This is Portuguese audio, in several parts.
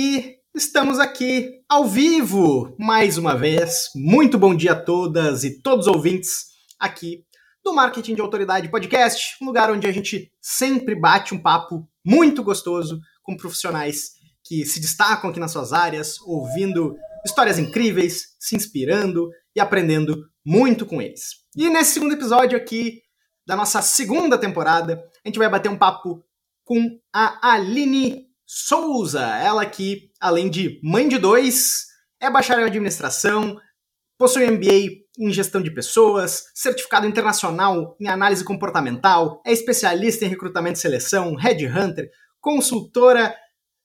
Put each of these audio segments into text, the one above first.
E estamos aqui ao vivo mais uma vez. Muito bom dia a todas e todos os ouvintes aqui do Marketing de Autoridade Podcast, um lugar onde a gente sempre bate um papo muito gostoso com profissionais que se destacam aqui nas suas áreas, ouvindo histórias incríveis, se inspirando e aprendendo muito com eles. E nesse segundo episódio aqui da nossa segunda temporada, a gente vai bater um papo com a Aline Souza, ela que, além de mãe de dois, é bacharel em administração, possui MBA em gestão de pessoas, certificado internacional em análise comportamental, é especialista em recrutamento e seleção, headhunter, consultora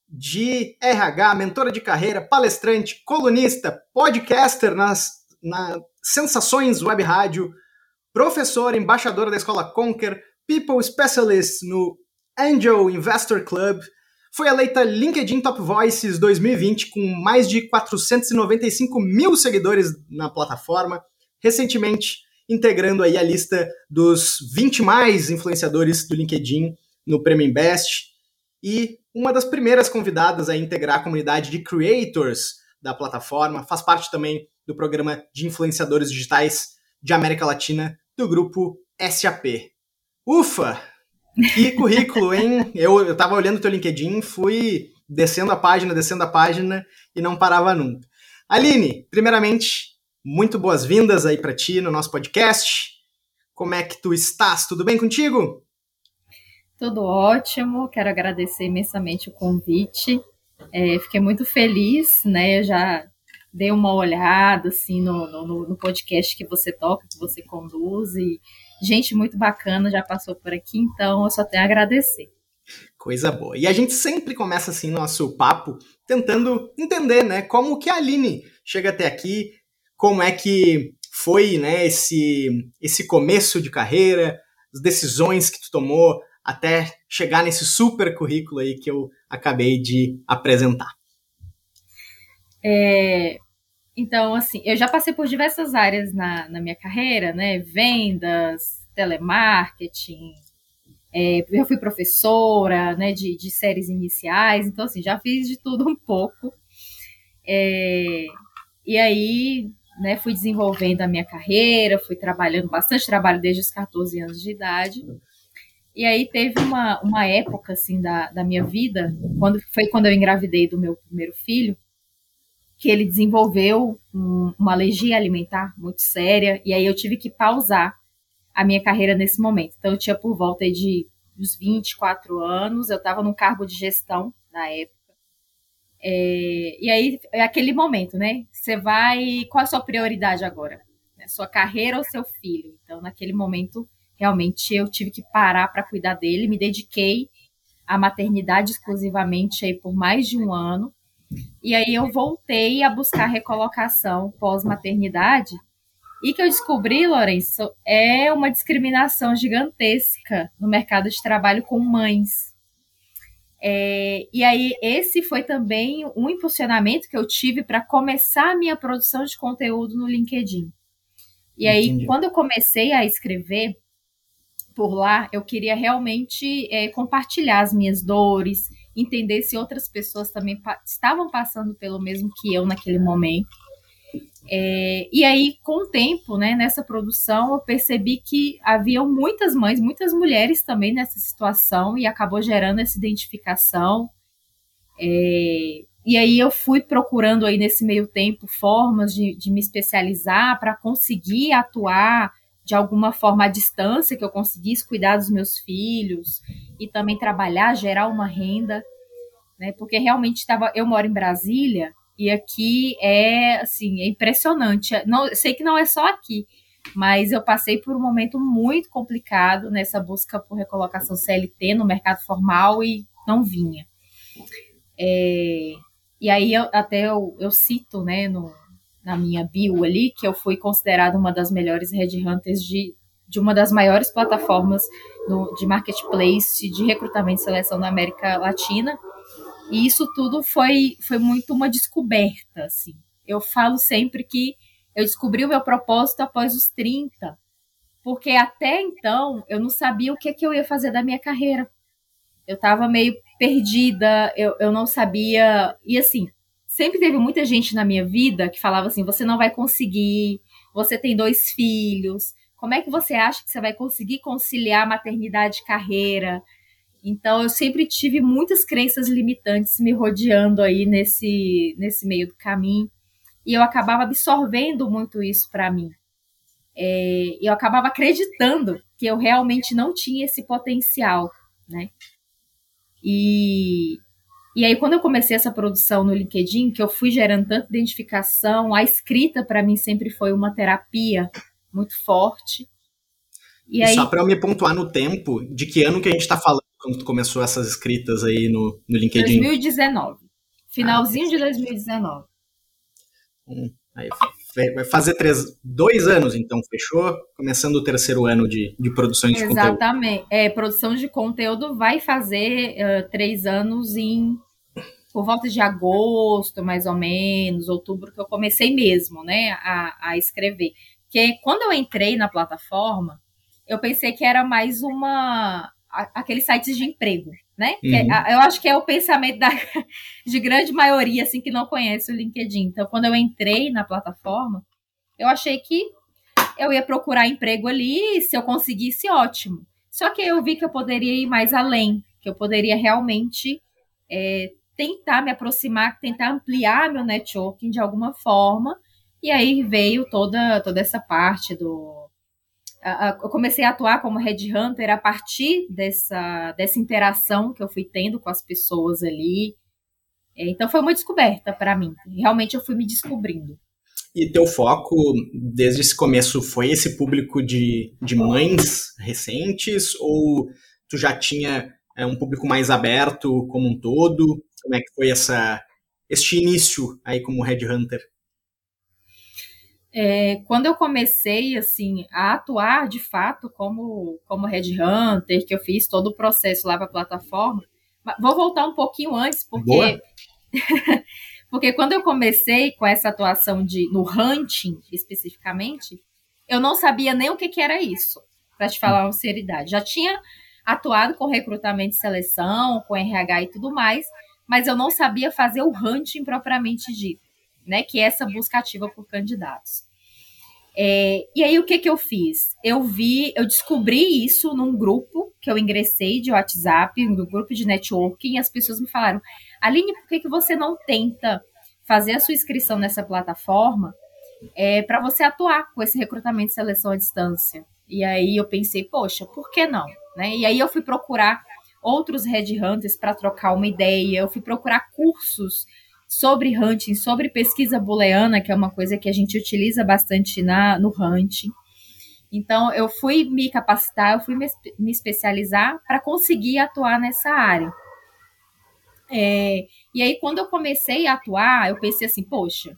de RH, mentora de carreira, palestrante, colunista, podcaster nas na Sensações Web Rádio, professora, embaixadora da Escola Conquer, People Specialist no Angel Investor Club, foi eleita LinkedIn Top Voices 2020 com mais de 495 mil seguidores na plataforma, recentemente integrando aí a lista dos 20 mais influenciadores do LinkedIn no Prêmio Invest e uma das primeiras convidadas a integrar a comunidade de creators da plataforma, faz parte também do programa de influenciadores digitais de América Latina do grupo SAP. Ufa! Que currículo, hein? Eu, eu tava olhando o teu LinkedIn, fui descendo a página, descendo a página e não parava nunca. Aline, primeiramente, muito boas-vindas aí para ti no nosso podcast. Como é que tu estás? Tudo bem contigo? Tudo ótimo, quero agradecer imensamente o convite. É, fiquei muito feliz, né? Eu já dei uma olhada assim no, no, no podcast que você toca, que você conduz e gente muito bacana já passou por aqui, então eu só tenho a agradecer. Coisa boa. E a gente sempre começa assim nosso papo tentando entender, né, como que a Aline chega até aqui, como é que foi, né, esse esse começo de carreira, as decisões que tu tomou até chegar nesse super currículo aí que eu acabei de apresentar. É, então, assim, eu já passei por diversas áreas na, na minha carreira, né? Vendas, telemarketing, é, eu fui professora, né, de, de séries iniciais, então, assim, já fiz de tudo um pouco. É, e aí, né, fui desenvolvendo a minha carreira, fui trabalhando bastante trabalho desde os 14 anos de idade. E aí teve uma, uma época, assim, da, da minha vida, quando foi quando eu engravidei do meu primeiro filho, que ele desenvolveu um, uma alergia alimentar muito séria, e aí eu tive que pausar a minha carreira nesse momento. Então, eu tinha por volta de uns 24 anos, eu estava num cargo de gestão na época. É, e aí, é aquele momento, né? Você vai. Qual a sua prioridade agora? É sua carreira ou seu filho? Então, naquele momento, realmente eu tive que parar para cuidar dele, me dediquei à maternidade exclusivamente aí por mais de um ano. E aí eu voltei a buscar recolocação pós-maternidade. E que eu descobri, Lourenço, é uma discriminação gigantesca no mercado de trabalho com mães. É, e aí, esse foi também um impulsionamento que eu tive para começar a minha produção de conteúdo no LinkedIn. E aí, Entendi. quando eu comecei a escrever por lá, eu queria realmente é, compartilhar as minhas dores, entender se outras pessoas também pa estavam passando pelo mesmo que eu naquele momento. É, e aí, com o tempo, né, nessa produção, eu percebi que haviam muitas mães, muitas mulheres também nessa situação e acabou gerando essa identificação. É, e aí eu fui procurando aí nesse meio tempo formas de, de me especializar para conseguir atuar de alguma forma à distância, que eu conseguisse cuidar dos meus filhos e também trabalhar, gerar uma renda, né? Porque realmente estava, eu moro em Brasília e aqui é assim, é impressionante. Não, sei que não é só aqui, mas eu passei por um momento muito complicado nessa busca por recolocação CLT no mercado formal e não vinha. É, e aí eu, até eu, eu cito, né, no, na minha bio ali, que eu fui considerada uma das melhores headhunters de, de uma das maiores plataformas no, de marketplace de recrutamento e seleção da América Latina. E isso tudo foi, foi muito uma descoberta, assim. Eu falo sempre que eu descobri o meu propósito após os 30, porque até então eu não sabia o que, que eu ia fazer da minha carreira. Eu estava meio perdida, eu, eu não sabia. E assim, sempre teve muita gente na minha vida que falava assim: você não vai conseguir, você tem dois filhos, como é que você acha que você vai conseguir conciliar maternidade e carreira? Então, eu sempre tive muitas crenças limitantes me rodeando aí nesse, nesse meio do caminho. E eu acabava absorvendo muito isso para mim. É, eu acabava acreditando que eu realmente não tinha esse potencial, né? E, e aí, quando eu comecei essa produção no LinkedIn, que eu fui gerando tanta identificação, a escrita para mim sempre foi uma terapia muito forte. E, e aí... só para eu me pontuar no tempo, de que ano que a gente está falando quando tu começou essas escritas aí no, no LinkedIn? 2019. Finalzinho ah, de 2019. Hum, aí vai fazer três, dois anos, então, fechou? Começando o terceiro ano de, de produção de Exatamente. conteúdo. Exatamente. É, produção de conteúdo vai fazer uh, três anos em por volta de agosto, mais ou menos, outubro, que eu comecei mesmo, né, a, a escrever. Porque quando eu entrei na plataforma, eu pensei que era mais uma aqueles sites de emprego, né? É, uhum. É, eu acho que é o pensamento da, de grande maioria assim que não conhece o LinkedIn. Então, quando eu entrei na plataforma, eu achei que eu ia procurar emprego ali, se eu conseguisse, ótimo. Só que eu vi que eu poderia ir mais além, que eu poderia realmente é, tentar me aproximar, tentar ampliar meu networking de alguma forma. E aí veio toda, toda essa parte do eu comecei a atuar como headhunter a partir dessa, dessa interação que eu fui tendo com as pessoas ali. É, então foi uma descoberta para mim. Realmente eu fui me descobrindo. E teu foco, desde esse começo, foi esse público de, de mães recentes? Ou tu já tinha é, um público mais aberto como um todo? Como é que foi essa, este início aí como headhunter? É, quando eu comecei assim a atuar de fato como como headhunter, que eu fiz todo o processo lá para a plataforma, vou voltar um pouquinho antes porque porque quando eu comecei com essa atuação de no hunting especificamente, eu não sabia nem o que, que era isso, para te falar uma seriedade. Já tinha atuado com recrutamento e seleção, com RH e tudo mais, mas eu não sabia fazer o hunting propriamente dito né, que é essa busca ativa por candidatos. É, e aí o que que eu fiz? Eu vi, eu descobri isso num grupo que eu ingressei de WhatsApp, no grupo de networking, e as pessoas me falaram, Aline, por que, que você não tenta fazer a sua inscrição nessa plataforma é, para você atuar com esse recrutamento e seleção à distância? E aí eu pensei, poxa, por que não? Né? E aí eu fui procurar outros headhunters para trocar uma ideia, eu fui procurar cursos sobre hunting, sobre pesquisa booleana, que é uma coisa que a gente utiliza bastante na, no hunting. Então, eu fui me capacitar, eu fui me, me especializar para conseguir atuar nessa área. É, e aí, quando eu comecei a atuar, eu pensei assim, poxa,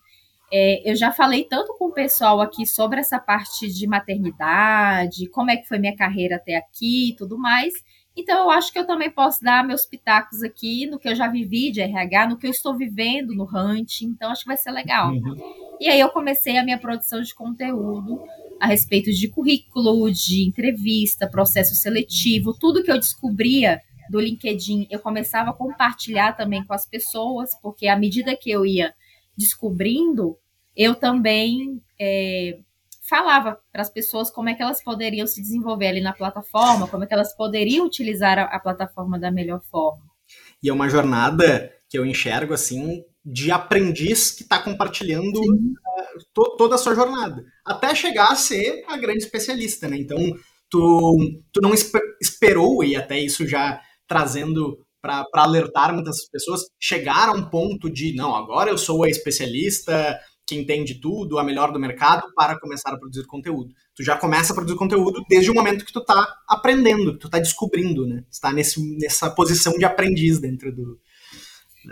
é, eu já falei tanto com o pessoal aqui sobre essa parte de maternidade, como é que foi minha carreira até aqui e tudo mais, então, eu acho que eu também posso dar meus pitacos aqui no que eu já vivi de RH, no que eu estou vivendo no Hunt. Então, acho que vai ser legal. Uhum. E aí, eu comecei a minha produção de conteúdo a respeito de currículo, de entrevista, processo seletivo, tudo que eu descobria do LinkedIn, eu começava a compartilhar também com as pessoas, porque à medida que eu ia descobrindo, eu também é, falava para as pessoas como é que elas poderiam se desenvolver ali na plataforma, como é que elas poderiam utilizar a, a plataforma da melhor forma. E é uma jornada que eu enxergo assim de aprendiz que está compartilhando uh, to, toda a sua jornada, até chegar a ser a grande especialista, né? Então, tu, tu não esper, esperou, e até isso já trazendo para alertar muitas pessoas, chegar a um ponto de, não, agora eu sou a especialista, que entende tudo, a melhor do mercado, para começar a produzir conteúdo. Tu já começa a produzir conteúdo desde o momento que tu está aprendendo, que tu está descobrindo, né? Está nesse, nessa posição de aprendiz dentro do.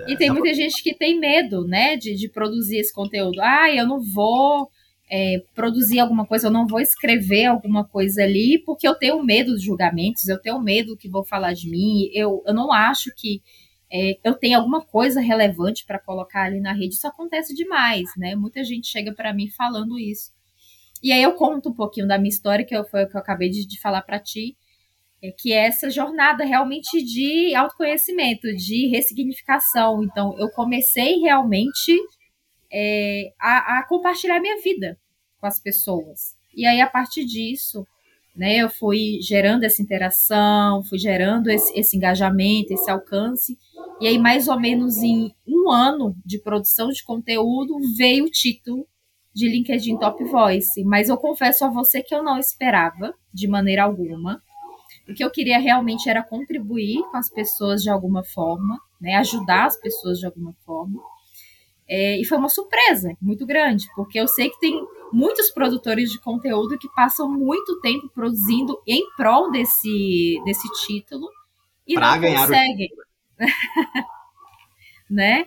E tem muita gente que tem medo, né, de, de produzir esse conteúdo. Ah, eu não vou é, produzir alguma coisa, eu não vou escrever alguma coisa ali, porque eu tenho medo dos julgamentos, eu tenho medo que vão falar de mim, eu, eu não acho que é, eu tenho alguma coisa relevante para colocar ali na rede, isso acontece demais, né? Muita gente chega para mim falando isso. E aí eu conto um pouquinho da minha história, que foi o que eu acabei de, de falar para ti. é que é essa jornada realmente de autoconhecimento, de ressignificação. Então, eu comecei realmente é, a, a, compartilhar minha vida com as pessoas. E aí, a partir disso, né, eu fui gerando essa interação, fui gerando esse, esse engajamento, esse alcance. E aí, mais ou menos em um ano de produção de conteúdo, veio o título de LinkedIn Top Voice. Mas eu confesso a você que eu não esperava, de maneira alguma. O que eu queria realmente era contribuir com as pessoas de alguma forma, né, ajudar as pessoas de alguma forma. É, e foi uma surpresa muito grande, porque eu sei que tem muitos produtores de conteúdo que passam muito tempo produzindo em prol desse, desse título e pra não conseguem. O... né?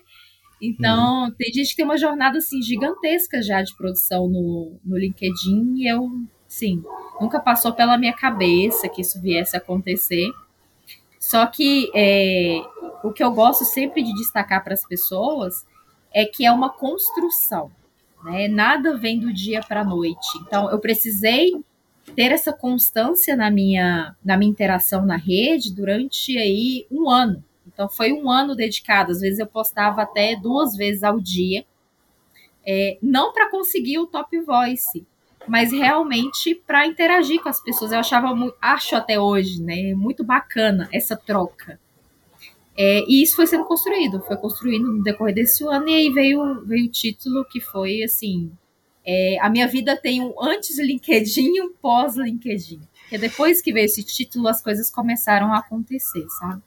Então, hum. tem gente que tem uma jornada assim gigantesca já de produção no, no LinkedIn e eu Sim, nunca passou pela minha cabeça que isso viesse a acontecer. Só que é, o que eu gosto sempre de destacar para as pessoas é que é uma construção, né? Nada vem do dia para a noite. Então, eu precisei ter essa constância na minha, na minha interação na rede durante aí um ano. Então, foi um ano dedicado. Às vezes eu postava até duas vezes ao dia. É, não para conseguir o top voice, mas realmente para interagir com as pessoas. Eu achava, acho até hoje, né, muito bacana essa troca. É, e isso foi sendo construído, foi construído no decorrer desse ano, e aí veio, veio o título que foi assim: é, A minha vida tem um antes LinkedIn e um pós-LinkedIn. Porque depois que veio esse título, as coisas começaram a acontecer, sabe?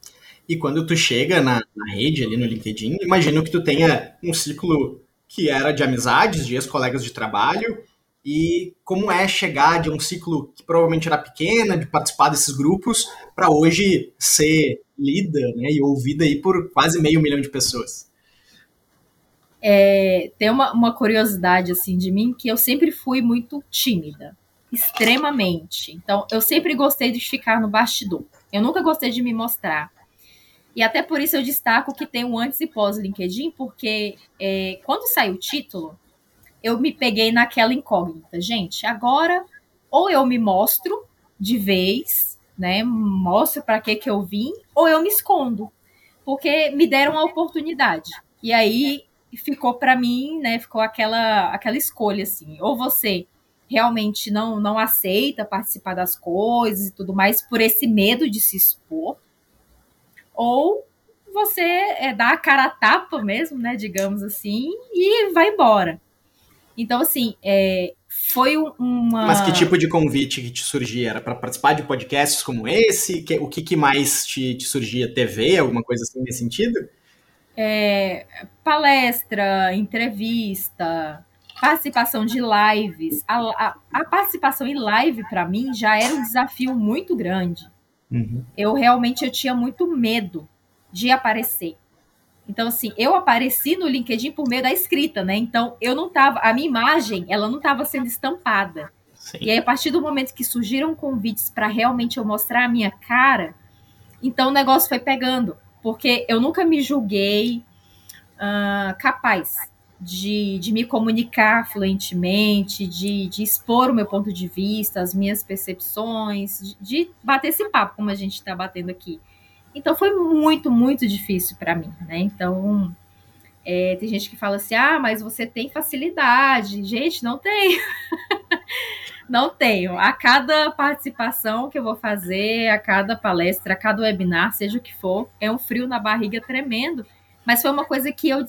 E quando tu chega na, na rede ali no LinkedIn, imagino que tu tenha um ciclo que era de amizades, de ex-colegas de trabalho, e como é chegar de um ciclo que provavelmente era pequena, de participar desses grupos, para hoje ser lida né, e ouvida aí por quase meio milhão de pessoas. É, tem uma, uma curiosidade assim de mim que eu sempre fui muito tímida, extremamente. Então, eu sempre gostei de ficar no bastidor. Eu nunca gostei de me mostrar. E até por isso eu destaco que tem um antes e pós LinkedIn, porque é, quando sai o título, eu me peguei naquela incógnita. Gente, agora ou eu me mostro de vez, né? Mostro para que que eu vim, ou eu me escondo. Porque me deram a oportunidade. E aí ficou para mim, né, ficou aquela aquela escolha assim, ou você realmente não não aceita participar das coisas e tudo mais por esse medo de se expor, ou você é, dá a cara a tapa mesmo, né, digamos assim, e vai embora. Então, assim, é, foi uma. Mas que tipo de convite que te surgia? Era para participar de podcasts como esse? O que, que mais te, te, surgia? TV? Alguma coisa assim nesse sentido? É, palestra, entrevista, participação de lives. A, a, a participação em live, para mim, já era um desafio muito grande. Uhum. Eu realmente eu tinha muito medo de aparecer. Então, assim, eu apareci no LinkedIn por meio da escrita, né? Então, eu não tava. A minha imagem, ela não estava sendo estampada. Sim. E aí, a partir do momento que surgiram convites para realmente eu mostrar a minha cara, então o negócio foi pegando. Porque eu nunca me julguei uh, capaz de, de me comunicar fluentemente, de, de expor o meu ponto de vista, as minhas percepções, de, de bater esse papo, como a gente está batendo aqui. Então foi muito, muito difícil para mim, né? Então é, tem gente que fala assim: ah, mas você tem facilidade. Gente, não tenho. não tenho. A cada participação que eu vou fazer, a cada palestra, a cada webinar, seja o que for, é um frio na barriga tremendo. Mas foi uma coisa que eu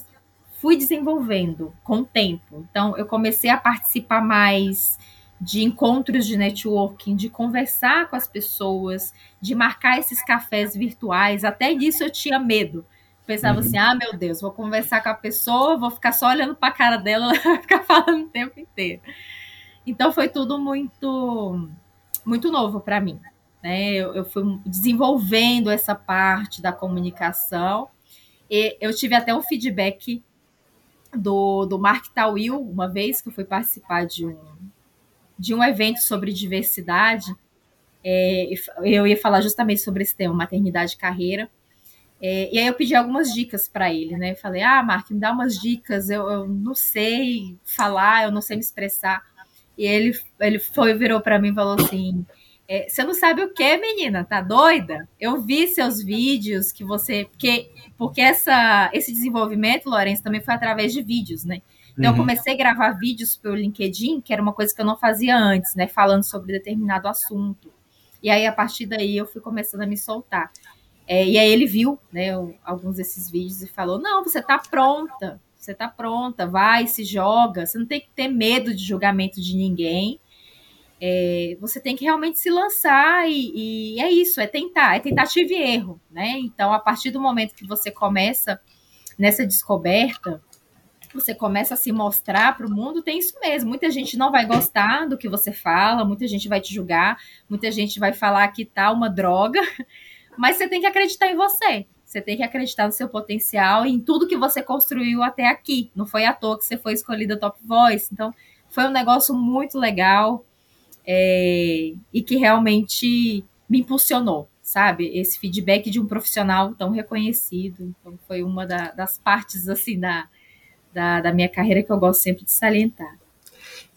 fui desenvolvendo com o tempo. Então, eu comecei a participar mais de encontros de networking, de conversar com as pessoas, de marcar esses cafés virtuais. Até disso eu tinha medo. Pensava uhum. assim: ah, meu Deus, vou conversar com a pessoa, vou ficar só olhando para a cara dela, ela vai ficar falando o tempo inteiro. Então foi tudo muito, muito novo para mim. Né? Eu, eu fui desenvolvendo essa parte da comunicação. E eu tive até um feedback do, do Mark Tawil, uma vez que eu fui participar de um, de um evento sobre diversidade. É, eu ia falar justamente sobre esse tema, maternidade e carreira. É, e aí eu pedi algumas dicas para ele, né? falei, ah, Mark, me dá umas dicas, eu, eu, não sei falar, eu não sei me expressar. E ele, ele foi, virou para mim e falou assim: é, você não sabe o que, menina? Tá doida? Eu vi seus vídeos que você. Porque, porque essa, esse desenvolvimento, Lourenço, também foi através de vídeos, né? Então, uhum. eu comecei a gravar vídeos pelo LinkedIn, que era uma coisa que eu não fazia antes, né? Falando sobre determinado assunto. E aí, a partir daí, eu fui começando a me soltar. É, e aí, ele viu, né, alguns desses vídeos e falou: Não, você tá pronta. Você tá pronta, vai, se joga. Você não tem que ter medo de julgamento de ninguém é, você tem que realmente se lançar e, e, é isso, é tentar, é tentativa e erro, né? Então, a partir do momento que você começa nessa descoberta, você começa a se mostrar para o mundo, tem isso mesmo. Muita gente não vai gostar do que você fala, muita gente vai te julgar, muita gente vai falar que tá uma droga, mas você tem que acreditar em você. Você tem que acreditar no seu potencial e em tudo que você construiu até aqui. Não foi à toa que você foi escolhida top voice. Então, foi um negócio muito legal é, e que realmente me impulsionou, sabe? Esse feedback de um profissional tão reconhecido. Então, foi uma da, das partes, assim, da, da, da minha carreira que eu gosto sempre de salientar.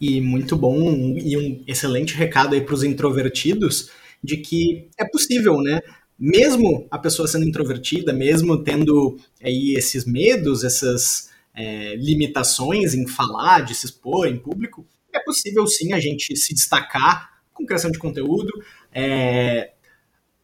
E muito bom, e um excelente recado aí para os introvertidos, de que é possível, né? Mesmo a pessoa sendo introvertida, mesmo tendo aí esses medos, essas é, limitações em falar, de se expor em público, é possível sim a gente se destacar com criação de conteúdo. É,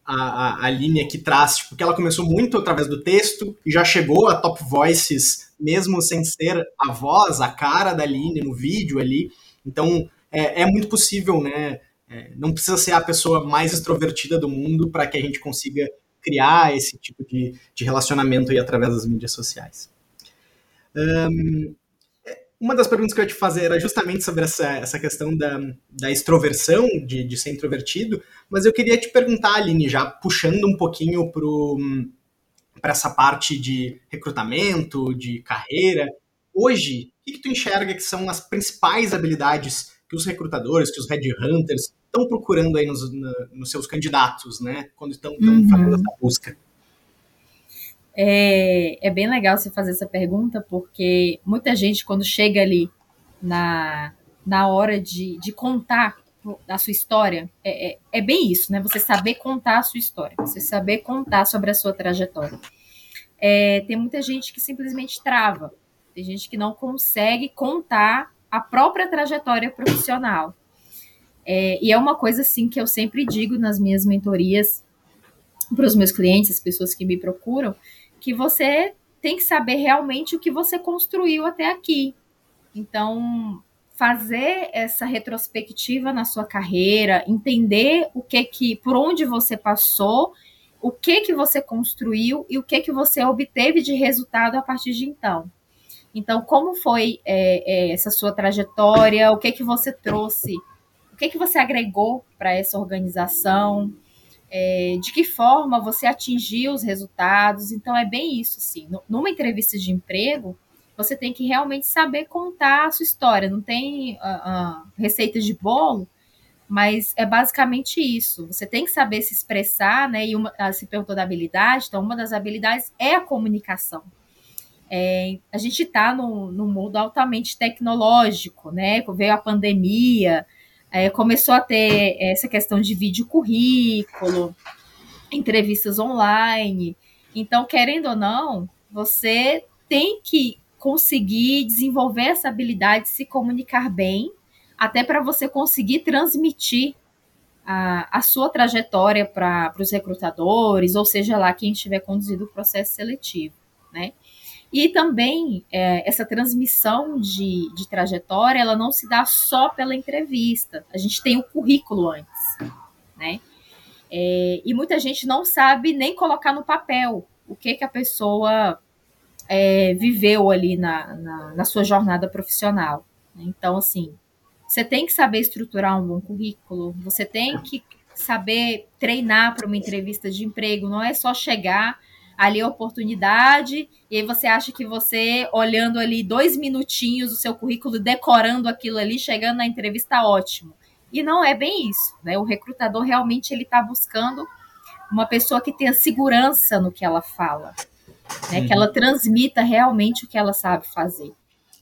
a, a, a linha que traz, tipo, que ela começou muito através do texto e já chegou a top voices, mesmo sem ser a voz, a cara da Aline no vídeo ali. Então, é, é muito possível, né? É, não precisa ser a pessoa mais extrovertida do mundo para que a gente consiga criar esse tipo de, de relacionamento aí através das mídias sociais. Um, uma das perguntas que eu ia te fazer era justamente sobre essa, essa questão da, da extroversão, de, de ser introvertido, mas eu queria te perguntar, Aline, já puxando um pouquinho para essa parte de recrutamento, de carreira. Hoje, o que, que tu enxerga que são as principais habilidades que os recrutadores, que os headhunters estão procurando aí nos, nos seus candidatos, né? Quando estão, uhum. fazendo essa busca? É, é bem legal você fazer essa pergunta, porque muita gente, quando chega ali na, na hora de, de contar a sua história, é, é, é, bem isso, né? Você saber contar a sua história, você saber contar sobre a sua trajetória. É, tem muita gente que simplesmente trava, tem gente que não consegue contar a própria trajetória profissional. É, e é uma coisa assim que eu sempre digo nas minhas mentorias para os meus clientes, as pessoas que me procuram, que você tem que saber realmente o que você construiu até aqui. Então, fazer essa retrospectiva na sua carreira, entender o que que, por onde você passou, o que que você construiu e o que que você obteve de resultado a partir de então. Então, como foi é, é, essa sua trajetória? O que que você trouxe? O que que você agregou para essa organização? é, de que forma você atingiu os resultados. Então, é bem isso, sim. Numa entrevista de emprego, você tem que realmente saber contar a sua história. Não tem uh, uh, receita de bolo, mas é basicamente isso. Você tem que saber se expressar, né? E uma, se perguntou da habilidade, então uma das habilidades é a comunicação. É, a gente está num, num mundo altamente tecnológico, né? Veio a pandemia, é, começou a ter essa questão de vídeo currículo, entrevistas online. Então, querendo ou não, você tem que conseguir desenvolver essa habilidade de se comunicar bem, até para você conseguir transmitir a, a sua trajetória para os recrutadores, ou seja lá quem estiver conduzindo o processo seletivo, né? E também é, essa transmissão de, de trajetória, ela não se dá só pela entrevista. A gente tem o currículo antes, né? É, e muita gente não sabe nem colocar no papel o que, que a pessoa é, viveu ali na, na, na, sua jornada profissional. Então, assim, você tem que saber estruturar um bom currículo, você tem que saber treinar para uma entrevista de emprego, não é só chegar ali a oportunidade, e aí você acha que você, olhando ali dois minutinhos o seu currículo, decorando aquilo ali, chegando na entrevista, ótimo. E não é bem isso, né? O recrutador realmente ele está buscando uma pessoa que tenha segurança no que ela fala, né? Uhum. Que ela transmita realmente o que ela sabe fazer.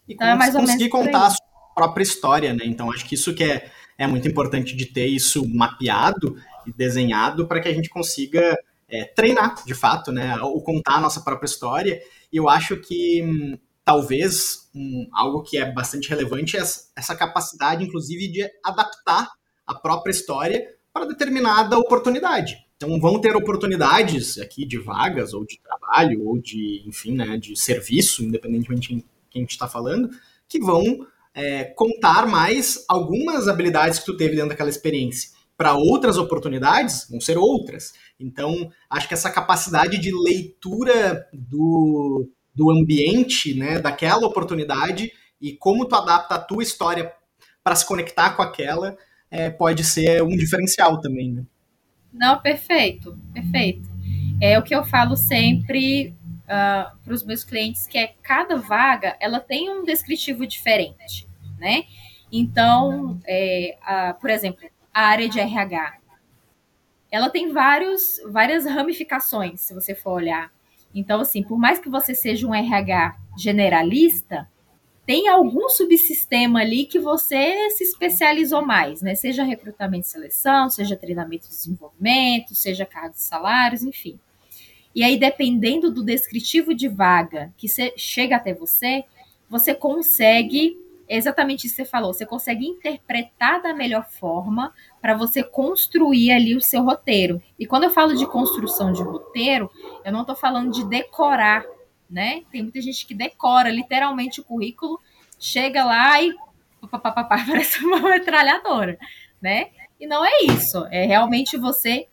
E então, é mais conseguir contar a sua própria história, né? Então acho que isso que é é muito importante de ter isso mapeado e desenhado para que a gente consiga é, treinar, de fato, né, ou contar a nossa própria história. E eu acho que hum, talvez um, algo que é bastante relevante é essa capacidade, inclusive, de adaptar a própria história para determinada oportunidade. Então vão ter oportunidades aqui de vagas ou de trabalho ou de, enfim, né, de serviço, independentemente de quem a gente está falando, que vão é, contar mais algumas habilidades que tu teve dentro daquela experiência. Para outras oportunidades, vão ser outras. Então, acho que essa capacidade de leitura do, do ambiente, né, daquela oportunidade e como tu adapta a tua história para se conectar com aquela, é, pode ser um diferencial também. Né? Não, perfeito, perfeito. É o que eu falo sempre uh, ah, para os meus clientes, que é cada vaga ela tem um descritivo diferente, né? Então, é, a, por exemplo, a área de RH, ela tem vários, várias ramificações, se você for olhar. Então, assim, por mais que você seja um RH generalista, tem algum subsistema ali que você se especializou mais, né? Seja recrutamento e seleção, seja treinamento e desenvolvimento, seja cargos e salários, enfim. E aí, dependendo do descritivo de vaga que chega até você, você consegue, exatamente isso que você falou, você consegue interpretar da melhor forma para você construir ali o seu roteiro. E quando eu falo de construção de roteiro, eu não estou falando de decorar, né? Tem muita gente que decora literalmente o currículo, chega lá e parece uma metralhadora, né? E não é isso, é realmente você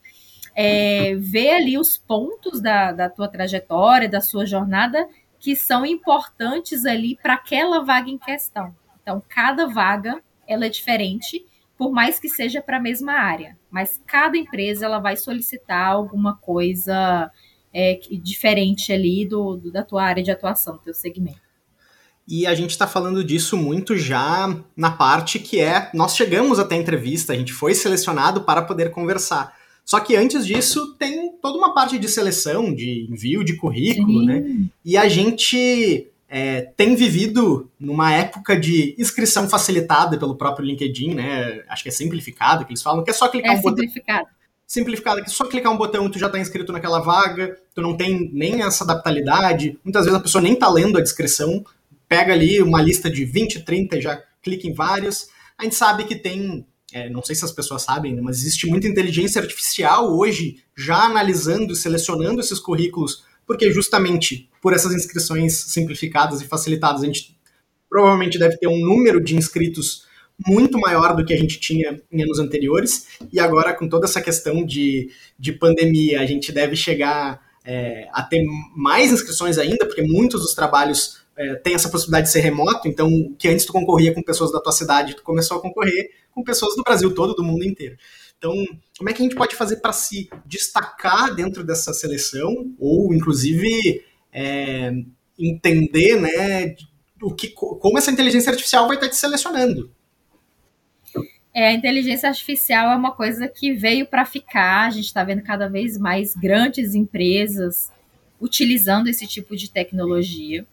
é, ver ali os pontos da, da tua trajetória, da sua jornada, que são importantes ali para aquela vaga em questão. Então, cada vaga ela é diferente, por mais que seja para a mesma área, mas cada empresa ela vai solicitar alguma coisa é, diferente ali do, do, da tua área de atuação, do teu segmento. E a gente está falando disso muito já na parte que é nós chegamos até a entrevista, a gente foi selecionado para poder conversar. Só que antes disso tem toda uma parte de seleção, de envio de currículo, Sim. né? E a gente é, tem vivido numa época de inscrição facilitada pelo próprio LinkedIn, né? Acho que é simplificado que eles falam, que é só clicar é um simplificado. botão. Simplificado, que só clicar um botão tu já está inscrito naquela vaga, tu não tem nem essa adaptabilidade. Muitas vezes a pessoa nem está lendo a descrição, pega ali uma lista de 20, 30 e já clica em vários. A gente sabe que tem é, não sei se as pessoas sabem, mas existe muita inteligência artificial hoje já analisando e selecionando esses currículos, porque justamente por essas inscrições simplificadas e facilitadas, a gente provavelmente deve ter um número de inscritos muito maior do que a gente tinha em anos anteriores, e agora com toda essa questão de, de pandemia, a gente deve chegar é, a ter mais inscrições ainda, porque muitos dos trabalhos é, têm essa possibilidade de ser remoto, então que antes tu concorria com pessoas da tua cidade, tu começou a concorrer com pessoas do Brasil todo, do mundo inteiro. Então, como é que a gente pode fazer para se destacar dentro dessa seleção, ou inclusive é, entender né, o que, como essa inteligência artificial vai estar te selecionando? É, a inteligência artificial é uma coisa que veio para ficar. A gente está vendo cada vez mais grandes empresas utilizando esse tipo de tecnologia.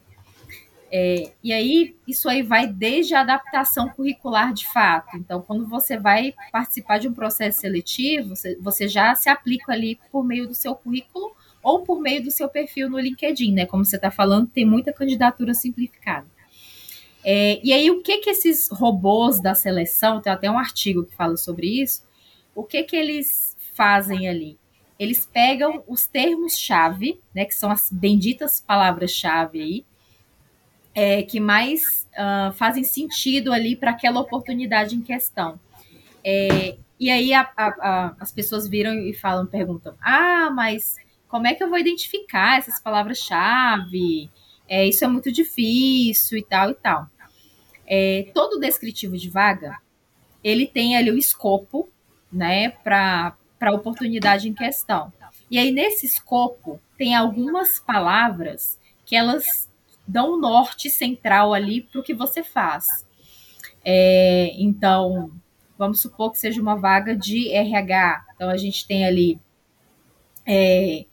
É, e aí, isso aí vai desde a adaptação curricular de fato. Então, quando você vai participar de um processo seletivo, você, você já se aplica ali por meio do seu currículo ou por meio do seu perfil no LinkedIn, né? Como você está falando, tem muita candidatura simplificada. É, e aí, o que que esses robôs da seleção, tem até um artigo que fala sobre isso, o que que eles fazem ali? Eles pegam os termos-chave, né, que são as benditas palavras-chave aí, é, que mais uh, fazem sentido ali para aquela oportunidade em questão. É, e aí a, a, a, as pessoas viram e falam, perguntam: ah, mas como é que eu vou identificar essas palavras-chave? É, isso é muito difícil e tal e tal. É, todo descritivo de vaga ele tem ali o escopo, né, para a oportunidade em questão. E aí nesse escopo tem algumas palavras que elas dão um norte central ali para o que você faz. É, então, vamos supor que seja uma vaga de RH. Então, a gente tem ali é,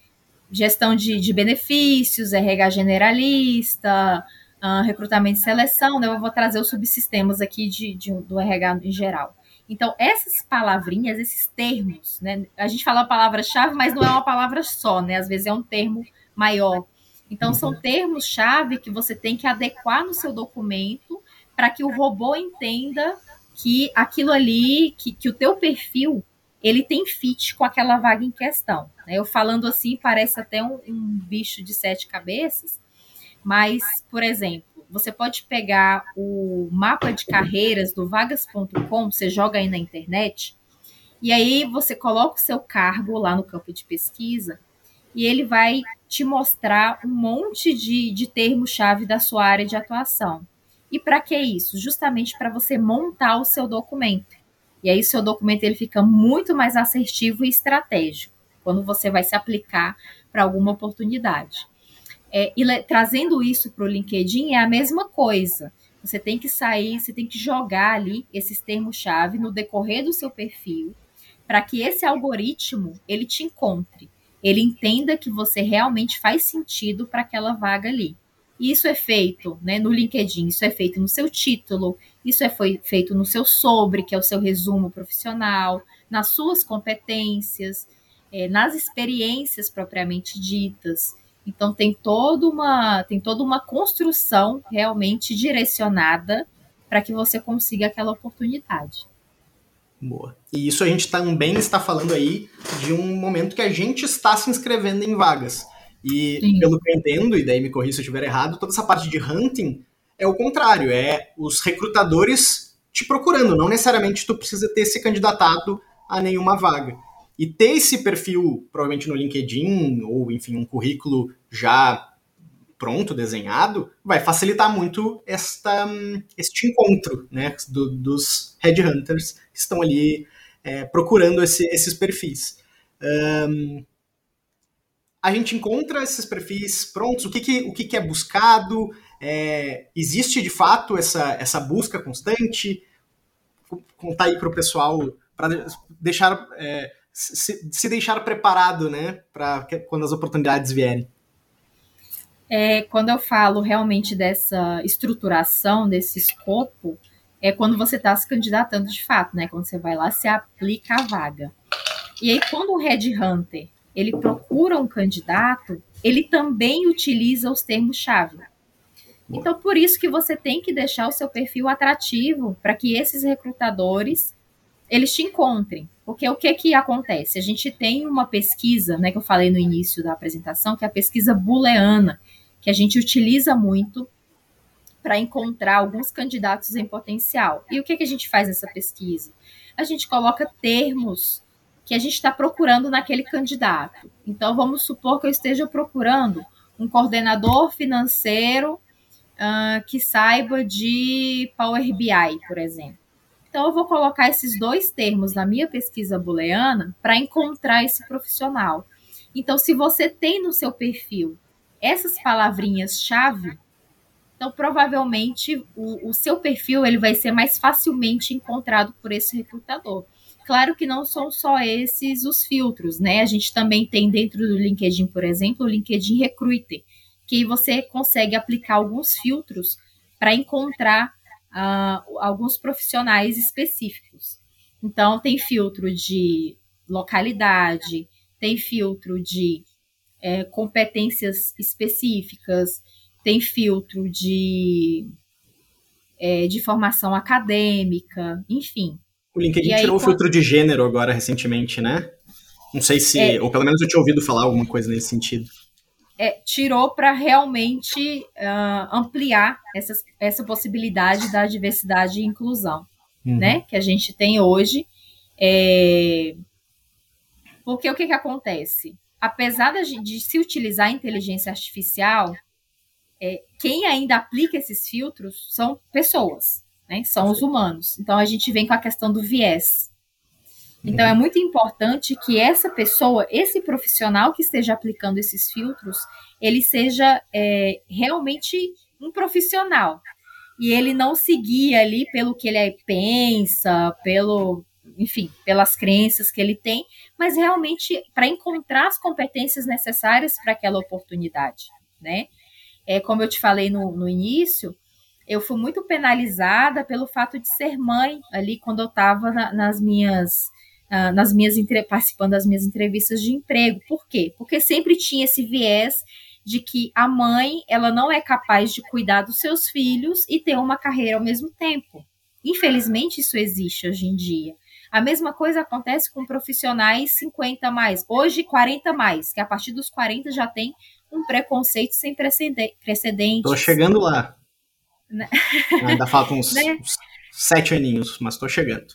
gestão de, de, benefícios, RH generalista, uh, recrutamento e seleção. Né? Eu vou trazer os subsistemas aqui de, de, do RH em geral. Então, essas palavrinhas, esses termos, né? A gente fala a palavra-chave, mas não é uma palavra só, né? Às vezes é um termo maior. Então, são uhum. termos-chave que você tem que adequar no seu documento para que o robô entenda que aquilo ali, que, que o teu perfil, ele tem fit com aquela vaga em questão. Né? Eu falando assim, parece até um, um bicho de sete cabeças, mas, por exemplo, você pode pegar o mapa de carreiras do vagas.com, você joga aí na internet, e aí você coloca o seu cargo lá no campo de pesquisa, e ele vai te mostrar um monte de, de termos-chave da sua área de atuação. E para que isso? Justamente para você montar o seu documento. E aí, seu documento ele fica muito mais assertivo e estratégico quando você vai se aplicar para alguma oportunidade. É, e trazendo isso para o LinkedIn é a mesma coisa. Você tem que sair, você tem que jogar ali esses termos-chave no decorrer do seu perfil, para que esse algoritmo ele te encontre, ele entenda que você realmente faz sentido para aquela vaga ali. E isso é feito né, no LinkedIn, isso é feito no seu título, isso é feito no seu sobre, que é o seu resumo profissional, nas suas competências, é, nas experiências propriamente ditas. Então tem toda uma tem toda uma construção realmente direcionada para que você consiga aquela oportunidade. Boa. E isso a gente também está falando aí de um momento que a gente está se inscrevendo em vagas. E Sim. pelo que eu entendo, e daí me corri se eu estiver errado, toda essa parte de hunting é o contrário, é os recrutadores te procurando, não necessariamente tu precisa ter se candidatado a nenhuma vaga. E ter esse perfil, provavelmente no LinkedIn, ou enfim, um currículo já pronto, desenhado, vai facilitar muito esta, este encontro né, do, dos headhunters que estão ali é, procurando esse, esses perfis. Um, a gente encontra esses perfis prontos, o que, que, o que, que é buscado, é, existe de fato essa, essa busca constante? Contar aí para o pessoal, para deixar é, se, se deixar preparado, né, para quando as oportunidades vierem? É, quando eu falo realmente dessa estruturação, desse escopo, é quando você está se candidatando de fato, né? Quando você vai lá, se aplica a vaga. E aí, quando o headhunter ele procura um candidato, ele também utiliza os termos-chave. Então, por isso que você tem que deixar o seu perfil atrativo para que esses recrutadores eles te encontrem. Porque o que que acontece? A gente tem uma pesquisa, né, que eu falei no início da apresentação, que é a pesquisa booleana, que a gente utiliza muito para encontrar alguns candidatos em potencial. E o que que a gente faz nessa pesquisa? A gente coloca termos que a gente está procurando naquele candidato. Então, vamos supor que eu esteja procurando um coordenador financeiro uh, que saiba de Power BI, por exemplo. Então, eu vou colocar esses dois termos na minha pesquisa booleana para encontrar esse profissional. Então, se você tem no seu perfil essas palavrinhas-chave, então provavelmente o, o, seu perfil ele vai ser mais facilmente encontrado por esse recrutador. Claro que não são só esses os filtros, né? A gente também tem dentro do LinkedIn, por exemplo, o LinkedIn Recruiter, que você consegue aplicar alguns filtros para encontrar uh, alguns profissionais específicos. Então, tem filtro de localidade, tem filtro de é, competências específicas, tem filtro de, é, de formação acadêmica, enfim. O LinkedIn tirou o filtro de gênero agora recentemente, né? Não sei se, é, ou pelo menos eu tinha ouvido falar alguma coisa nesse sentido é, tirou para realmente uh, ampliar essas, essa possibilidade da diversidade e inclusão, uhum. né? Que a gente tem hoje. É... Porque o que, que acontece? Apesar de, de se utilizar a inteligência artificial, é, quem ainda aplica esses filtros são pessoas, né? São os humanos. Então a gente vem com a questão do viés. Então é muito importante que essa pessoa, esse profissional que esteja aplicando esses filtros, ele seja é, realmente um profissional e ele não seguir ali pelo que ele pensa, pelo, enfim, pelas crenças que ele tem, mas realmente para encontrar as competências necessárias para aquela oportunidade, né? É como eu te falei no, no início, eu fui muito penalizada pelo fato de ser mãe ali quando eu estava na, nas minhas uh, nas minhas participando das minhas entrevistas de emprego. Por quê? Porque sempre tinha esse viés de que a mãe ela não é capaz de cuidar dos seus filhos e ter uma carreira ao mesmo tempo. Infelizmente isso existe hoje em dia. A mesma coisa acontece com profissionais 50 mais, hoje 40 mais, que a partir dos 40 já tem um preconceito sem precedentes. Tô chegando lá. Né? Ainda faltam uns, né? uns sete aninhos, mas tô chegando.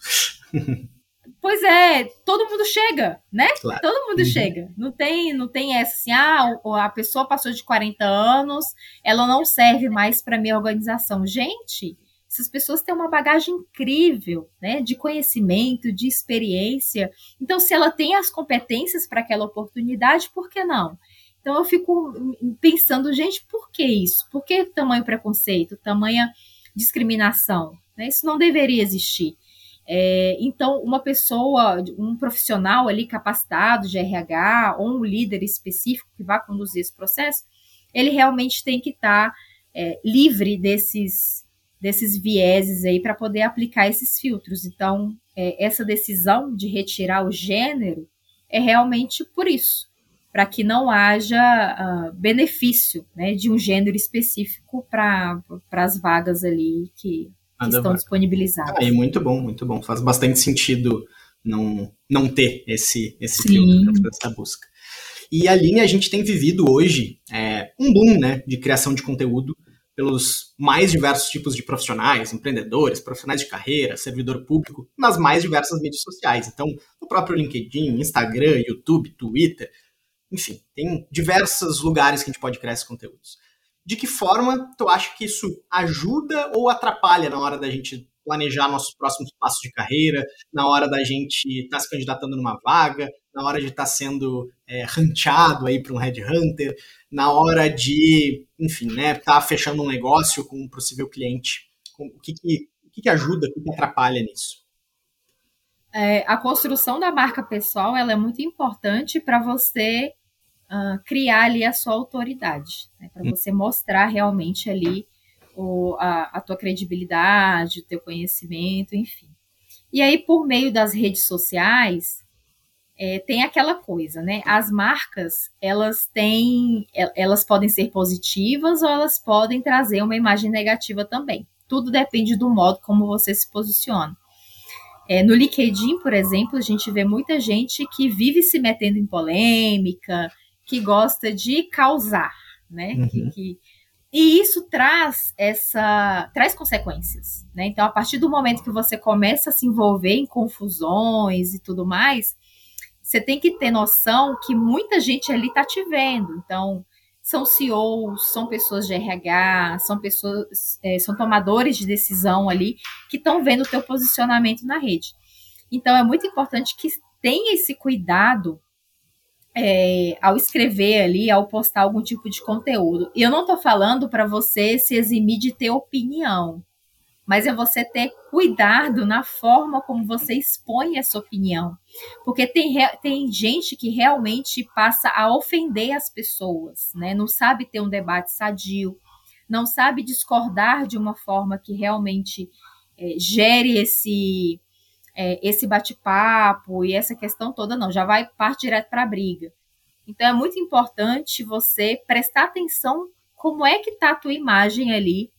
Pois é, todo mundo chega, né? Claro. Todo mundo uhum. chega. Não tem, não tem essa assim, ah, a pessoa passou de 40 anos, ela não serve mais para minha organização. Gente, essas pessoas têm uma bagagem incrível, né, de conhecimento, de experiência. Então, se ela tem as competências para aquela oportunidade, por que não? Então, eu fico pensando, gente, por que isso? Por que tamanho preconceito, tamanha discriminação? Né? Isso não deveria existir. É, então, uma pessoa, um profissional ali capacitado de RH ou um líder específico que vai conduzir esse processo, ele realmente tem que estar tá, é, livre desses, desses vieses aí para poder aplicar esses filtros. Então, é, essa decisão de retirar o gênero é realmente por isso, para que não haja uh, benefício né, de um gênero específico para as vagas ali que que estão disponibilizadas. Ah, muito bom, muito bom. Faz bastante sentido não, não ter esse, esse filtro dentro dessa busca. E a linha a gente tem vivido hoje é, um boom né, de criação de conteúdo pelos mais diversos tipos de profissionais, empreendedores, profissionais de carreira, servidor público, nas mais diversas mídias sociais. Então, no próprio LinkedIn, Instagram, YouTube, Twitter, enfim, tem diversos lugares que a gente pode criar esses conteúdos de que forma tu acha que isso ajuda ou atrapalha na hora da gente planejar nossos próximos passos de carreira, na hora da gente estar tá se candidatando numa vaga, na hora de estar tá sendo é, ranteado aí para um headhunter, na hora de, enfim, né, estar tá fechando um negócio com um possível cliente. O que, que, o que, que ajuda, o que, que atrapalha nisso? É, a construção da marca pessoal ela é muito importante para você uh, criar ali a sua autoridade, né, para você mostrar realmente ali o, a, a tua credibilidade, o teu conhecimento, enfim. E aí, por meio das redes sociais, é, tem aquela coisa, né? As marcas, elas têm, elas podem ser positivas ou elas podem trazer uma imagem negativa também. Tudo depende do modo como você se posiciona. É, no LinkedIn, por exemplo, a gente vê muita gente que vive se metendo em polêmica, que gosta de causar, né? Uhum. Que, que, e isso traz essa traz consequências, né? Então, a partir do momento que você começa a se envolver em confusões e tudo mais, você tem que ter noção que muita gente ali está te vendo. Então, são CEOs, são pessoas de RH, são pessoas, é, são tomadores de decisão ali que estão vendo o teu posicionamento na rede. Então, é muito importante que tenha esse cuidado é, ao escrever ali, ao postar algum tipo de conteúdo. E eu não estou falando para você se eximir de ter opinião, mas é você ter cuidado na forma como você expõe essa opinião. Porque tem, tem gente que realmente passa a ofender as pessoas, né? Não sabe ter um debate sadio, não sabe discordar de uma forma que realmente é, gere esse é, esse bate-papo e essa questão toda, não, já vai parte direto para a briga. Então é muito importante você prestar atenção como é que está a tua imagem ali,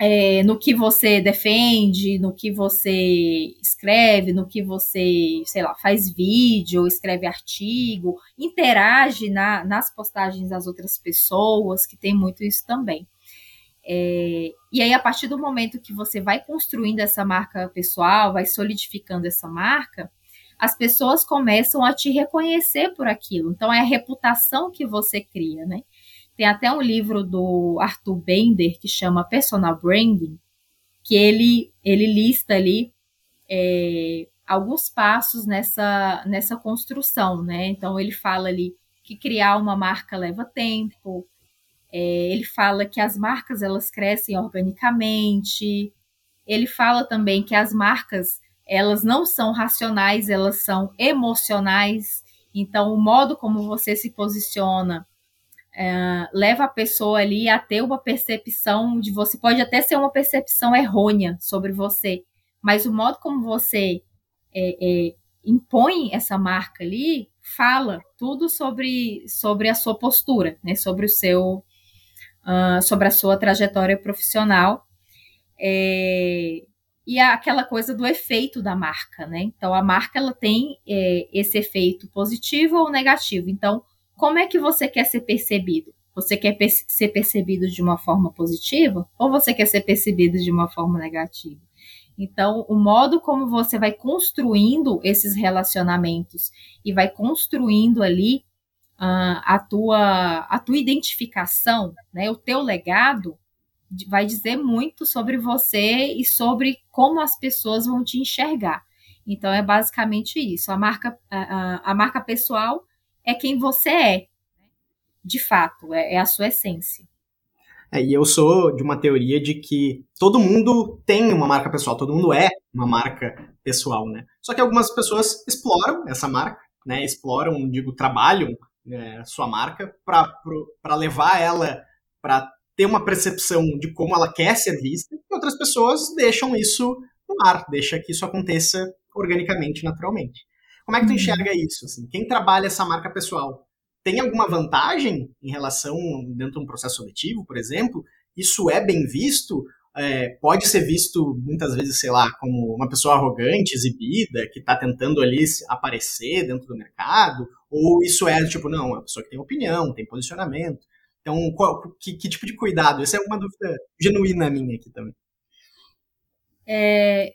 é, no que você defende, no que você escreve, no que você, sei lá, faz vídeo, escreve artigo, interage na, nas postagens das outras pessoas, que tem muito isso também. É, e aí, a partir do momento que você vai construindo essa marca pessoal, vai solidificando essa marca, as pessoas começam a te reconhecer por aquilo. Então, é a reputação que você cria, né? Tem até um livro do Arthur Bender que chama Personal Branding, que ele, ele lista ali é, alguns passos nessa, nessa construção, né? Então, ele fala ali que criar uma marca leva tempo, é, ele fala que as marcas elas crescem organicamente. Ele fala também que as marcas elas não são racionais, elas são emocionais. Então, o modo como você se posiciona é, leva a pessoa ali a ter uma percepção de você, pode até ser uma percepção errônea sobre você, mas o modo como você é, é, impõe essa marca ali fala tudo sobre, sobre a sua postura, né, sobre o seu uh, sobre a sua trajetória profissional é, e aquela coisa do efeito da marca, né? Então a marca ela tem é, esse efeito positivo ou negativo. Então como é que você quer ser percebido? Você quer per ser percebido de uma forma positiva ou você quer ser percebido de uma forma negativa? Então, o modo como você vai construindo esses relacionamentos e vai construindo ali a, tua, a tua identificação, né, o teu legado, vai dizer muito sobre você e sobre como as pessoas vão te enxergar. Então, é basicamente isso. A marca, a, a marca pessoal é quem você é, de fato, é, é a sua essência. É, e eu sou de uma teoria de que todo mundo tem uma marca pessoal, todo mundo é uma marca pessoal, né? Só que algumas pessoas exploram essa marca, né? Exploram, digo, trabalham né, sua marca para levar ela para ter uma percepção de como ela quer ser vista, e outras pessoas deixam isso no ar, deixa que isso aconteça organicamente, naturalmente. Como é que tu uhum. enxerga isso? Assim? Quem trabalha essa marca pessoal tem alguma vantagem em relação dentro de um processo seletivo, por exemplo? Isso é bem visto? É, pode ser visto muitas vezes, sei lá, como uma pessoa arrogante, exibida, que está tentando ali aparecer dentro do mercado? Ou isso é tipo, não, é uma pessoa que tem opinião, tem posicionamento? Então, qual, que, que, tipo de cuidado? Essa é uma dúvida genuína minha aqui também. É,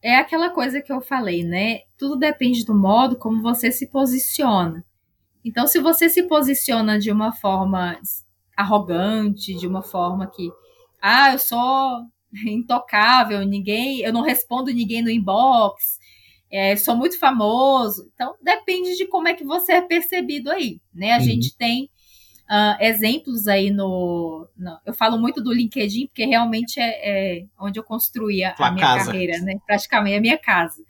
é aquela coisa que eu falei, né? Tudo depende do modo como você se posiciona. Então, se você se posiciona de uma forma arrogante, de uma forma que, ah, eu sou intocável, ninguém, eu não respondo ninguém no inbox, é, sou muito famoso. Então, depende de como é que você é percebido aí, né? A uhum. gente tem uh, exemplos aí no, no, Eu falo muito do LinkedIn, porque realmente é, é onde eu construí a, a minha casa. carreira, né? Praticamente a minha casa.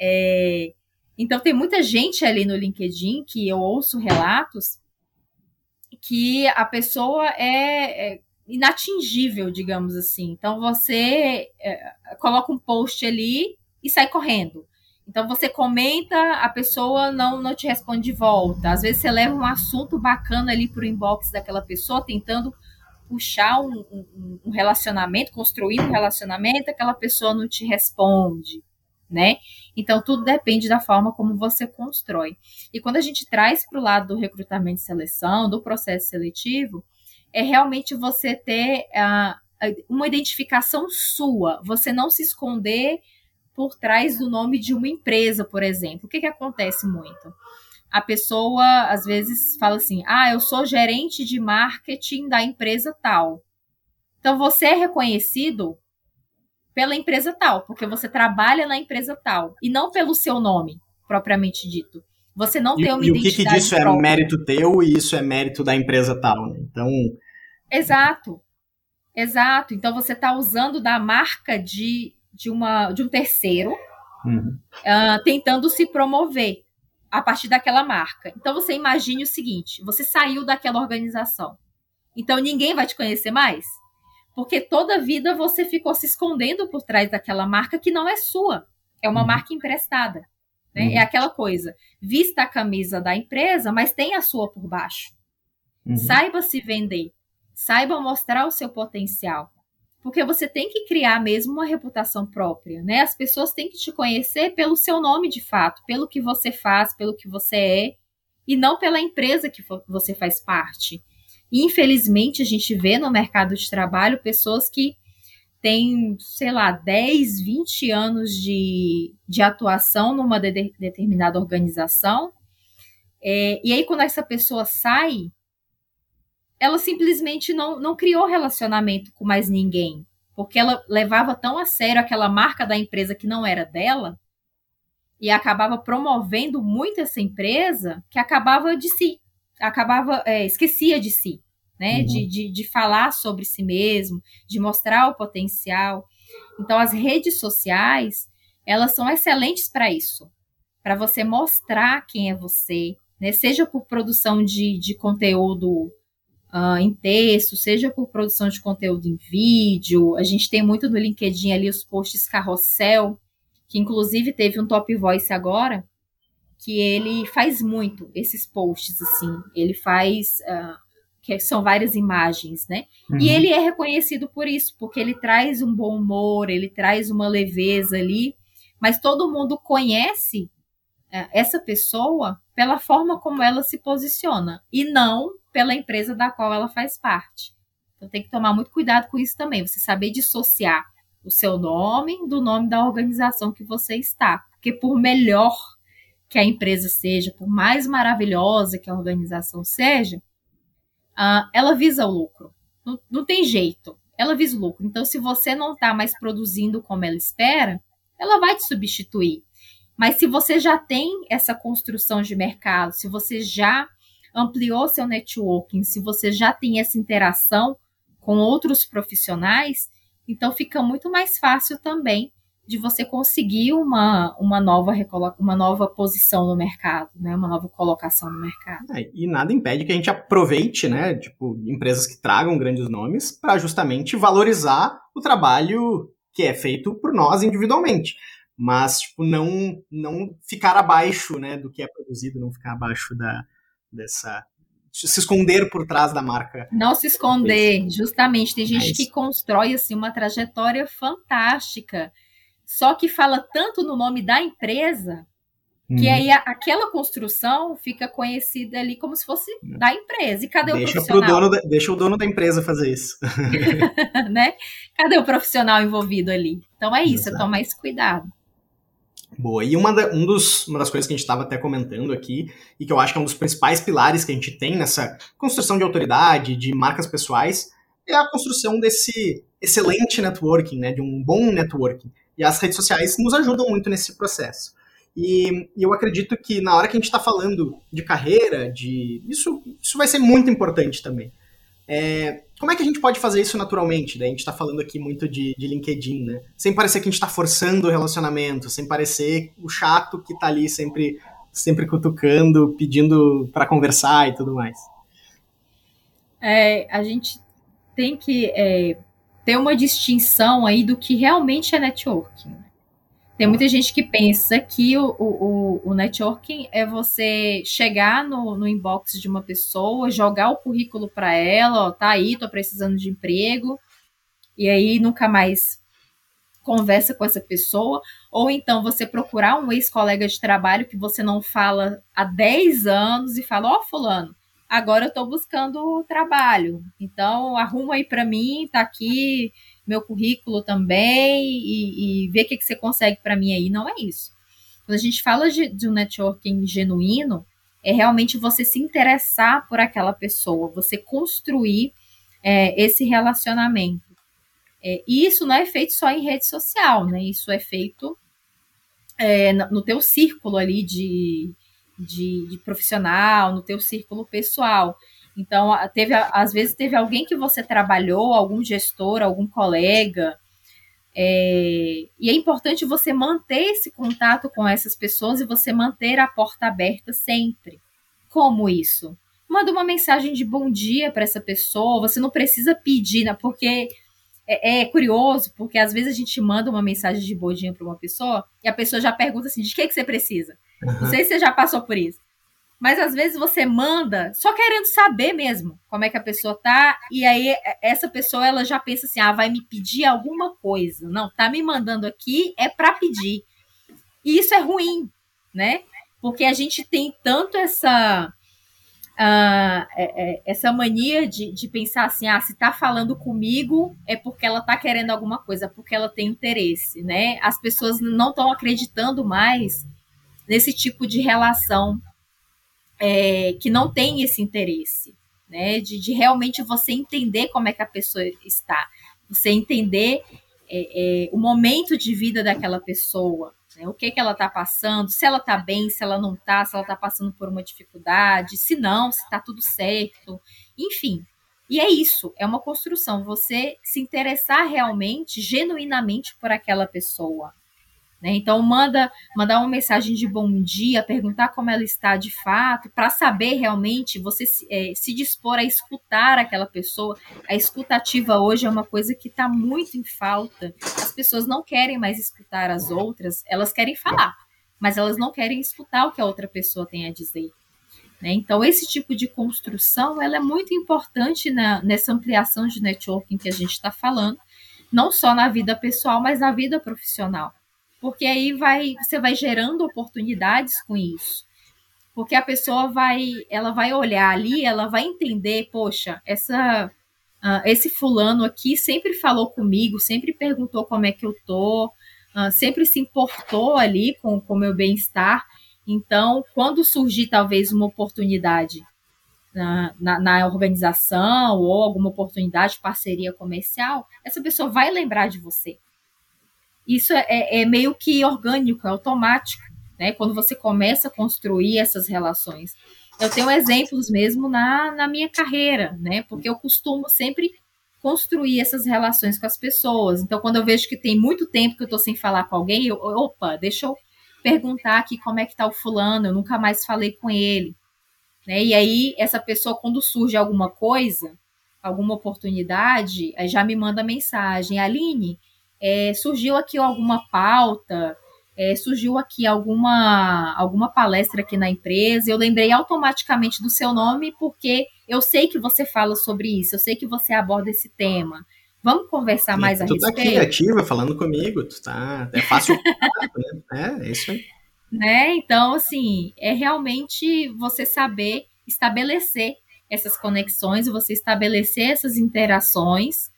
É, então, tem muita gente ali no LinkedIn que eu ouço relatos que a pessoa é, é inatingível, digamos assim. Então, você é, coloca um post ali e sai correndo. Então, você comenta, a pessoa não, não te responde de volta. Às vezes, você leva um assunto bacana ali para o inbox daquela pessoa, tentando puxar um, um, um relacionamento, construir um relacionamento, aquela pessoa não te responde né? Então, tudo depende da forma como você constrói. E quando a gente traz para o lado do recrutamento e seleção, do processo seletivo, é realmente você ter uh, uma identificação sua, você não se esconder por trás do nome de uma empresa, por exemplo. O que, que acontece muito? A pessoa, às vezes, fala assim: ah, eu sou gerente de marketing da empresa tal. Então, você é reconhecido pela empresa tal, porque você trabalha na empresa tal, e não pelo seu nome, propriamente dito. Você não e, tem uma e identidade. E o que, que disso é própria. é mérito teu e isso é mérito da empresa tal, né? Então. Exato. Exato. Então você está usando da marca de, de, uma, de um terceiro, uhum. uh, tentando se promover a partir daquela marca. Então você imagine o seguinte: você saiu daquela organização. Então ninguém vai te conhecer mais? Porque toda a vida você ficou se escondendo por trás daquela marca que não é sua, é uma uhum. marca emprestada. Né? Uhum. É aquela coisa, vista a camisa da empresa, mas tem a sua por baixo. Uhum. Saiba se vender, saiba mostrar o seu potencial. Porque você tem que criar mesmo uma reputação própria, né? As pessoas têm que te conhecer pelo seu nome de fato, pelo que você faz, pelo que você é, e não pela empresa que você faz parte. Infelizmente, a gente vê no mercado de trabalho pessoas que têm, sei lá, 10, 20 anos de, de atuação numa de, determinada organização. É, e aí, quando essa pessoa sai, ela simplesmente não, não criou relacionamento com mais ninguém. Porque ela levava tão a sério aquela marca da empresa que não era dela, e acabava promovendo muito essa empresa, que acabava de si acabava, é, esquecia de si, né? Uhum. De, de, de falar sobre si mesmo, de mostrar o potencial. Então, as redes sociais, elas são excelentes para isso, para você mostrar quem é você, né? Seja por produção de, de conteúdo uh, em texto, seja por produção de conteúdo em vídeo. A gente tem muito no LinkedIn ali os posts carrossel, que inclusive teve um top voice agora, que ele faz muito esses posts assim. Ele faz uh, que são várias imagens, né? Uhum. E ele é reconhecido por isso, porque ele traz um bom humor, ele traz uma leveza ali, mas todo mundo conhece uh, essa pessoa pela forma como ela se posiciona e não pela empresa da qual ela faz parte. Então tem que tomar muito cuidado com isso também, você saber dissociar o seu nome do nome da organização que você está, porque por melhor que a empresa seja, por mais maravilhosa que a organização seja, uh, ela visa o lucro. Não, não tem jeito. Ela visa o lucro. Então, se você não está mais produzindo como ela espera, ela vai te substituir. Mas se você já tem essa construção de mercado, se você já ampliou seu networking, se você já tem essa interação com outros profissionais, então fica muito mais fácil também de você conseguir uma, uma, nova, uma nova posição no mercado, né? Uma nova colocação no mercado. É, e nada impede que a gente aproveite, né? Tipo, empresas que tragam grandes nomes para justamente valorizar o trabalho que é feito por nós individualmente. Mas, tipo, não, não ficar abaixo, né, do que é produzido, não ficar abaixo da, dessa, se esconder por trás da marca. Não se esconder, justamente. Tem gente é que constrói assim uma trajetória fantástica só que fala tanto no nome da empresa que hum. aí a, aquela construção fica conhecida ali como se fosse da empresa. E cadê deixa o profissional? Da, deixa o dono da empresa fazer isso. né? Cadê o profissional envolvido ali? Então é isso, Exato. tomar esse cuidado. Boa, e uma, da, um dos, uma das coisas que a gente estava até comentando aqui, e que eu acho que é um dos principais pilares que a gente tem nessa construção de autoridade, de marcas pessoais, é a construção desse excelente networking, né, de um bom networking. E as redes sociais nos ajudam muito nesse processo. E, e eu acredito que na hora que a gente está falando de carreira, de isso, isso vai ser muito importante também. É, como é que a gente pode fazer isso naturalmente? Daí a gente está falando aqui muito de, de, LinkedIn, né? Sem parecer que a gente está forçando o relacionamento, sem parecer o chato que está ali sempre, sempre cutucando, pedindo para conversar e tudo mais. É, a gente tem que é, ter uma distinção aí do que realmente é networking. Tem muita gente que pensa que o, o, o networking é você chegar no, no inbox de uma pessoa, jogar o currículo para ela, ó, tá aí, tô precisando de emprego, e aí nunca mais conversa com essa pessoa, ou então você procurar um ex-colega de trabalho que você não fala há 10 anos e fala, ó, oh, fulano, agora eu estou buscando trabalho. Então, arruma aí para mim, tá aqui meu currículo também e, e vê o que, que você consegue para mim aí. Não é isso. Quando a gente fala de, de um networking genuíno, é realmente você se interessar por aquela pessoa, você construir é, esse relacionamento. É, e isso não é feito só em rede social, né? Isso é feito é, no teu círculo ali de, de, de profissional, no teu círculo pessoal. Então, teve, às vezes teve alguém que você trabalhou, algum gestor, algum colega, é, e é importante você manter esse contato com essas pessoas e você manter a porta aberta sempre. Como isso? Manda uma mensagem de bom dia para essa pessoa, você não precisa pedir, né, porque é, é, curioso, porque às vezes a gente manda uma mensagem de bom dia para uma pessoa e a pessoa já pergunta assim: de que, que você precisa? Uhum. Não sei se você já passou por isso. Mas às vezes você manda só querendo saber mesmo como é que a pessoa tá, e aí essa pessoa ela já pensa assim: ah, vai me pedir alguma coisa. Não, tá me mandando aqui é para pedir. E isso é ruim, né? Porque a gente tem tanto essa uh, essa mania de, de pensar assim, ah, se tá falando comigo é porque ela tá querendo alguma coisa, porque ela tem interesse, né? As pessoas não estão acreditando mais nesse tipo de relação é, que não tem esse interesse, né? De, de, realmente você entender como é que a pessoa está, você entender é, é, o momento de vida daquela pessoa, né? o que, que ela está passando, se ela está bem, se ela não está, se ela está passando por uma dificuldade, se não, se está tudo certo, enfim. E é isso, é uma construção, você se interessar realmente, genuinamente por aquela pessoa, Né? Então, manda mandar uma mensagem de bom dia, perguntar como ela está de fato, para saber realmente você se, é, se, dispor a escutar aquela pessoa. A escutativa hoje é uma coisa que está muito em falta. As pessoas não querem mais escutar as outras, elas querem falar, mas elas não querem escutar o que a outra pessoa tem a dizer. Né? Então, esse tipo de construção ela é muito importante na, nessa ampliação de networking que a gente está falando, não só na vida pessoal, mas na vida profissional porque aí vai você vai gerando oportunidades com isso. Porque a pessoa vai, ela vai olhar ali, ela vai entender, poxa, essa uh, esse fulano aqui sempre falou comigo, sempre perguntou como é que eu tô, uh, sempre se importou ali com o meu bem-estar. Então, quando surgir talvez uma oportunidade na, na, na, organização ou alguma oportunidade de parceria comercial, essa pessoa vai lembrar de você isso é, é, é meio que orgânico, é automático, né? Quando você começa a construir essas relações. Eu tenho exemplos mesmo na, na minha carreira, né? Porque eu costumo sempre construir essas relações com as pessoas. Então, quando eu vejo que tem muito tempo que eu estou sem falar com alguém, eu, opa, deixa eu perguntar aqui como é que tá o fulano, eu nunca mais falei com ele. Né? E aí, essa pessoa, quando surge alguma coisa, alguma oportunidade, já me manda mensagem, Aline, é, surgiu aqui alguma pauta, é, surgiu aqui alguma, alguma palestra aqui na empresa, eu lembrei automaticamente do seu nome porque eu sei que você fala sobre isso, eu sei que você aborda esse tema. Vamos conversar mais a respeito? Tu tá aqui ativa, falando comigo, tu tá, é fácil, né? É, é isso aí. Né? Então, assim, é realmente você saber estabelecer essas conexões, você estabelecer essas interações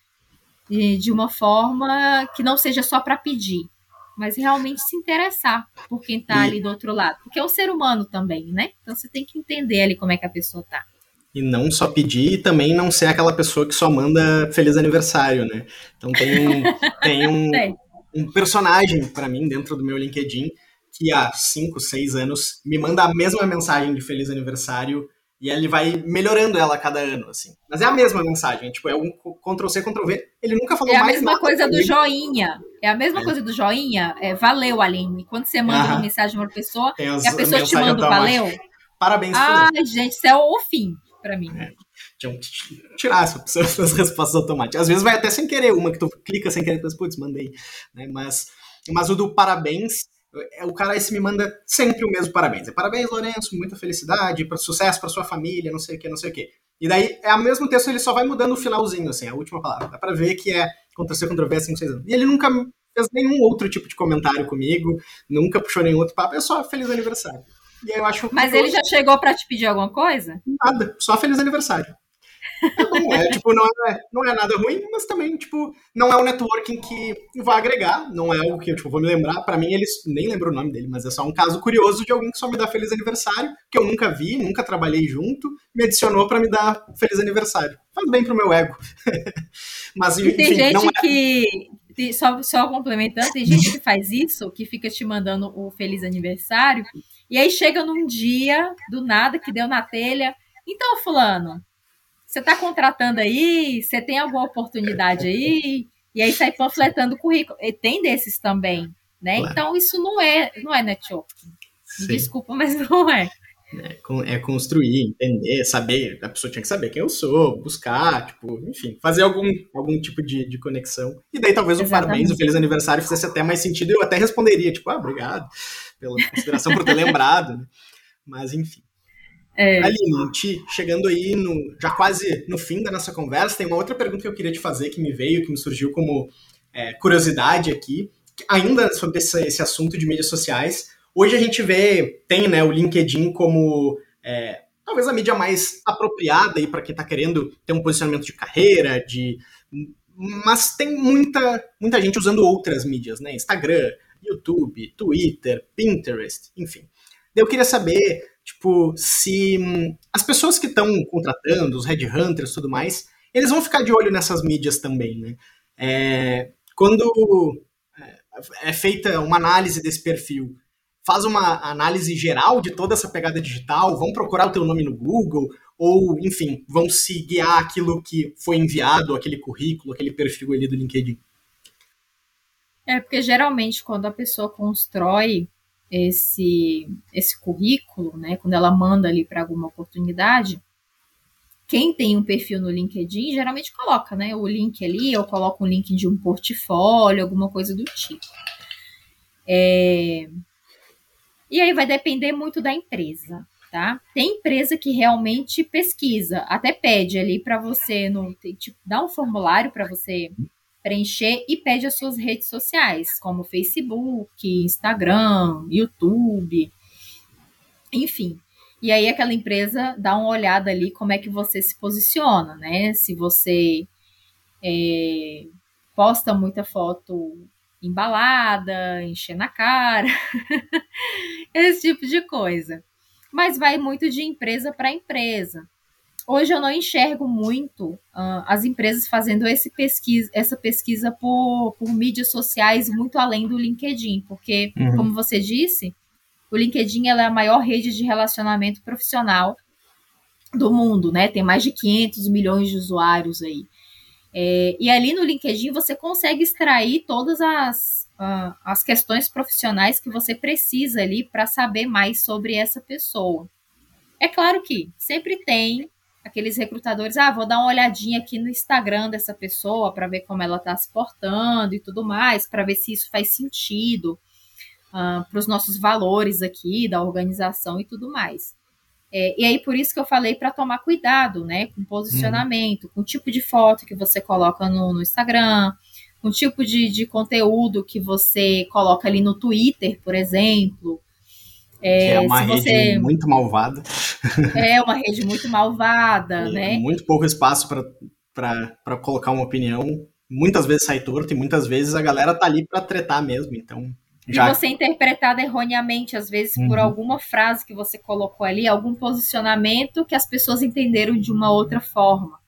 de uma forma que não seja só para pedir, mas realmente se interessar por quem está ali do outro lado. Porque é um ser humano também, né? Então você tem que entender ali como é que a pessoa tá. E não só pedir e também não ser aquela pessoa que só manda feliz aniversário, né? Então tem um, tem um, um personagem para mim dentro do meu LinkedIn que há 5, 6 anos me manda a mesma mensagem de feliz aniversário e ele vai melhorando ela a cada ano, assim. Mas é a mesma mensagem, tipo, é um Ctrl-C, Ctrl-V. Ele nunca falou mais É a mesma coisa do joinha. É a mesma é. coisa do joinha. É, valeu, Aline. Quando você manda uma mensagem para uma pessoa, e a pessoa te manda valeu. Parabéns. Ai, gente, isso é o fim para mim. É. Tinha que tirar essas respostas automáticas. Às vezes vai até sem querer uma, que tu clica sem querer putz, mandei. Né? Mas, mas o do parabéns é, o cara esse me manda sempre o mesmo parabéns. É parabéns, Lourenço, muita felicidade, sucesso para sua família, não sei o que, não sei o que. E daí é o mesmo texto, ele só vai mudando o finalzinho, assim, a última palavra. Dá pra ver que é Ctrl-C, Ctrl-V, 5, 6 anos. E ele nunca fez nenhum outro tipo de comentário comigo, nunca puxou nenhum outro papo, é só feliz aniversário. E eu acho Mas ele já chegou para te pedir alguma coisa? Nada, só feliz aniversário. Não é, tipo, não é, não é nada ruim, mas também, tipo, não é um networking que vai agregar, não é algo que eu, tipo, vou me lembrar. Para mim, eles nem lembro o nome dele, mas é só um caso curioso de alguém que só me dá feliz aniversário, que eu nunca vi, nunca trabalhei junto, me adicionou para me dar feliz aniversário. Faz bem pro meu ego. mas, enfim, e tem gente não é... que, só, só complementando, tem gente que faz isso, que fica te mandando o feliz aniversário, e aí chega num dia, do nada, que deu na telha. Então, fulano, você está contratando aí, você tem alguma oportunidade aí, e aí sai panfletando o currículo. E tem desses também, né? Claro. Então isso não é, não é networking. Desculpa, mas não é. É, é construir, entender, saber, a pessoa tinha que saber quem eu sou, buscar, tipo, enfim, fazer algum, algum tipo de, de conexão. E daí talvez o parabéns, o feliz aniversário fizesse até mais sentido e eu até responderia, tipo, ah, obrigado pela consideração por ter lembrado, né? Mas enfim. É. Aline, chegando aí no, já quase no fim da nossa conversa, tem uma outra pergunta que eu queria te fazer, que me veio, que me surgiu como é, curiosidade aqui, ainda sobre esse, esse, assunto de mídias sociais. Hoje a gente vê, tem né, o LinkedIn como é, talvez a mídia mais apropriada para quem está querendo ter um posicionamento de carreira, de mas tem muita, muita gente usando outras mídias, né? Instagram, YouTube, Twitter, Pinterest, enfim. Eu queria saber Tipo, se hum, as pessoas que estão contratando, os headhunters e tudo mais, eles vão ficar de olho nessas mídias também, né? É, quando é, é feita uma análise desse perfil, faz uma análise geral de toda essa pegada digital, vão procurar o teu nome no Google, ou, enfim, vão se guiar aquilo que foi enviado, aquele currículo, aquele perfil ali do LinkedIn? É, porque geralmente quando a pessoa constrói esse, esse currículo, né, quando ela manda ali para alguma oportunidade, quem tem um perfil no LinkedIn geralmente coloca, né, o link ali, ou coloca um link de um portfólio, alguma coisa do tipo. É... E aí vai depender muito da empresa, tá? Tem empresa que realmente pesquisa, até pede ali para você no tipo, dá um formulário para você preencher e pede as suas redes sociais, como Facebook, Instagram, YouTube, enfim. E aí aquela empresa dá uma olhada ali como é que você se posiciona, né? Se você é, posta muita foto embalada, enchendo a cara, esse tipo de coisa. Mas vai muito de empresa para empresa hoje eu não enxergo muito uh, as empresas fazendo esse pesquisa, essa pesquisa por, por mídias sociais muito além do LinkedIn, porque, uhum. como você disse, o LinkedIn é a maior rede de relacionamento profissional do mundo, né? Tem mais de 500 milhões de usuários aí. É, e ali no LinkedIn você consegue extrair todas as, uh, as questões profissionais que você precisa ali para saber mais sobre essa pessoa. É claro que sempre tem aqueles recrutadores, ah, vou dar uma olhadinha aqui no Instagram dessa pessoa para ver como ela está se portando e tudo mais, para ver se isso faz sentido uh, para os nossos valores aqui da organização e tudo mais. É, e aí por isso que eu falei para tomar cuidado, né, com posicionamento, com o tipo de foto que você coloca no, no Instagram, com o tipo de, de conteúdo que você coloca ali no Twitter, por exemplo. É, é uma rede você... muito malvada. É uma rede muito malvada, né? Muito pouco espaço para colocar uma opinião. Muitas vezes sai torto e muitas vezes a galera tá ali para tretar mesmo, então... Já... E você interpretado erroneamente, às vezes, uhum. por alguma frase que você colocou ali, algum posicionamento que as pessoas entenderam de uma outra forma.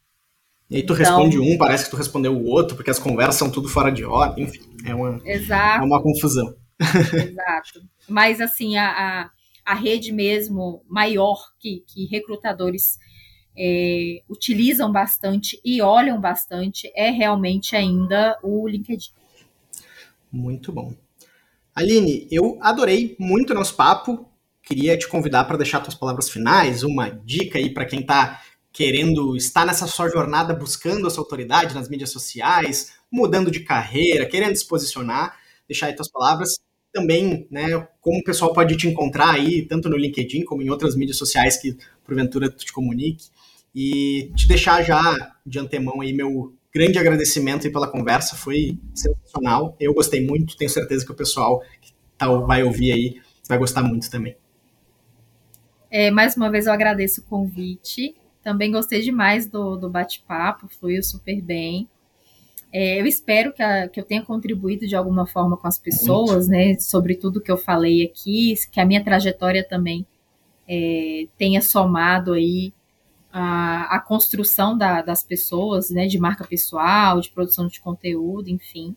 E aí tu então... responde um, parece que tu respondeu o outro, porque as conversas são tudo fora de ordem, enfim, é uma, Exato. É uma confusão. Exato. Mas, assim, a, a, a rede mesmo maior que, que recrutadores é, utilizam bastante e olham bastante é realmente ainda o LinkedIn. Muito bom. Aline, eu adorei muito nosso papo. Queria te convidar para deixar suas palavras finais, uma dica aí para quem está querendo estar nessa sua jornada buscando essa autoridade nas mídias sociais, mudando de carreira, querendo se posicionar. Deixar aí suas palavras também, né, como o pessoal pode te encontrar aí, tanto no LinkedIn como em outras mídias sociais que porventura tu te comunique. E te deixar já de antemão aí meu grande agradecimento aí pela conversa, foi sensacional. Eu gostei muito, tenho certeza que o pessoal que tá, vai ouvir aí vai gostar muito também. É, mais uma vez eu agradeço o convite. Também gostei demais do, do bate-papo, fluiu super bem. É, eu espero que, a, que, eu tenha contribuído de alguma forma com as pessoas, né, sobre tudo que eu falei aqui, que a minha trajetória também é, tenha somado aí a, a construção da, das pessoas, né, de marca pessoal, de produção de conteúdo, enfim.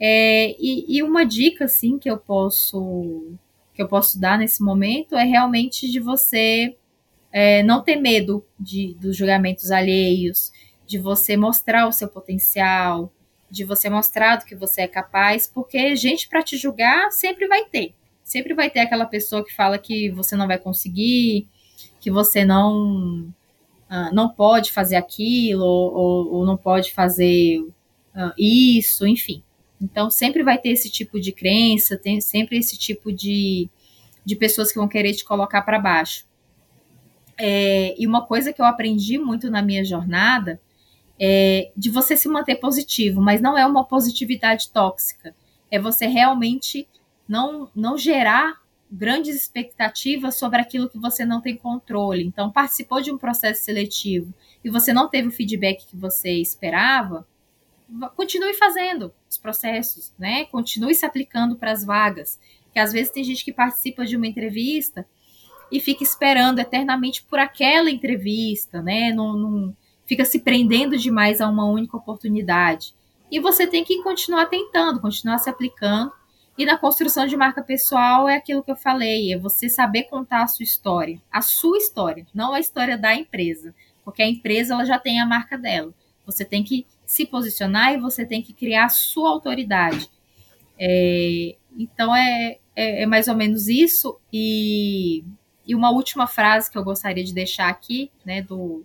É, e, e, uma dica, assim, que eu posso que eu posso dar nesse momento é realmente de você é, não ter medo de, dos julgamentos alheios, de você mostrar o seu potencial, de você mostrar do que você é capaz, porque gente para te julgar sempre vai ter. Sempre vai ter aquela pessoa que fala que você não vai conseguir, que você não uh, não pode fazer aquilo, ou, ou não pode fazer uh, isso, enfim. Então, sempre vai ter esse tipo de crença, tem sempre esse tipo de, de pessoas que vão querer te colocar para baixo. É, e uma coisa que eu aprendi muito na minha jornada é, de você se manter positivo, mas não é uma positividade tóxica. É você realmente não, não gerar grandes expectativas sobre aquilo que você não tem controle. Então, participou de um processo seletivo e você não teve o feedback que você esperava, continue fazendo os processos, né? Continue se aplicando para as vagas. Que às vezes tem gente que participa de uma entrevista e fica esperando eternamente por aquela entrevista, né? Não, não, fica se prendendo demais a uma única oportunidade. E você tem que continuar tentando, continuar se aplicando. E na construção de marca pessoal é aquilo que eu falei, é você saber contar a sua história, a sua história, não a história da empresa, porque a empresa ela já tem a marca dela. Você tem que se posicionar e você tem que criar a sua autoridade. É, então é, é, é, mais ou menos isso. E, e uma última frase que eu gostaria de deixar aqui, né, do,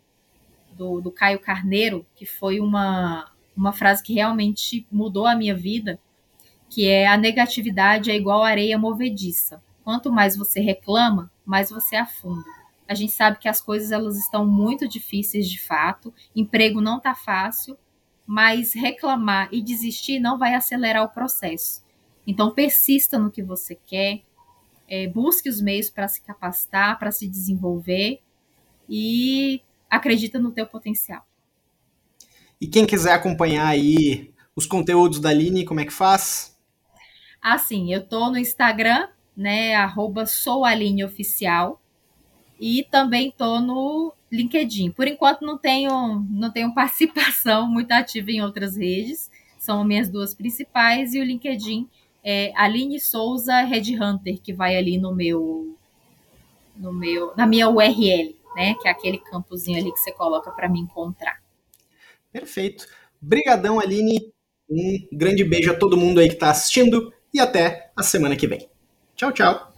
do, do Caio Carneiro, que foi uma, uma frase que realmente mudou a minha vida, que é a negatividade é igual areia movediça. Quanto mais você reclama, mais você afunda. A gente sabe que as coisas elas estão muito difíceis de fato, emprego não está fácil, mas reclamar e desistir não vai acelerar o processo. Então persista no que você quer, é, busque os meios para se capacitar, para se desenvolver e acredita no teu potencial. E quem quiser acompanhar aí os conteúdos da Aline, como é que faz? Assim, eu tô no Instagram, né, arroba soualineoficial, e também tô no LinkedIn. Por enquanto não tenho, não tenho participação muito ativa em outras redes, são minhas duas principais, e o LinkedIn é Aline Souza Red Hunter, que vai ali no meu, no meu, na minha URL, né, que é aquele campozinho ali que você coloca para me encontrar. Perfeito. Brigadão, Aline. Um grande beijo a todo mundo aí que está assistindo e até a semana que vem. Tchau, tchau.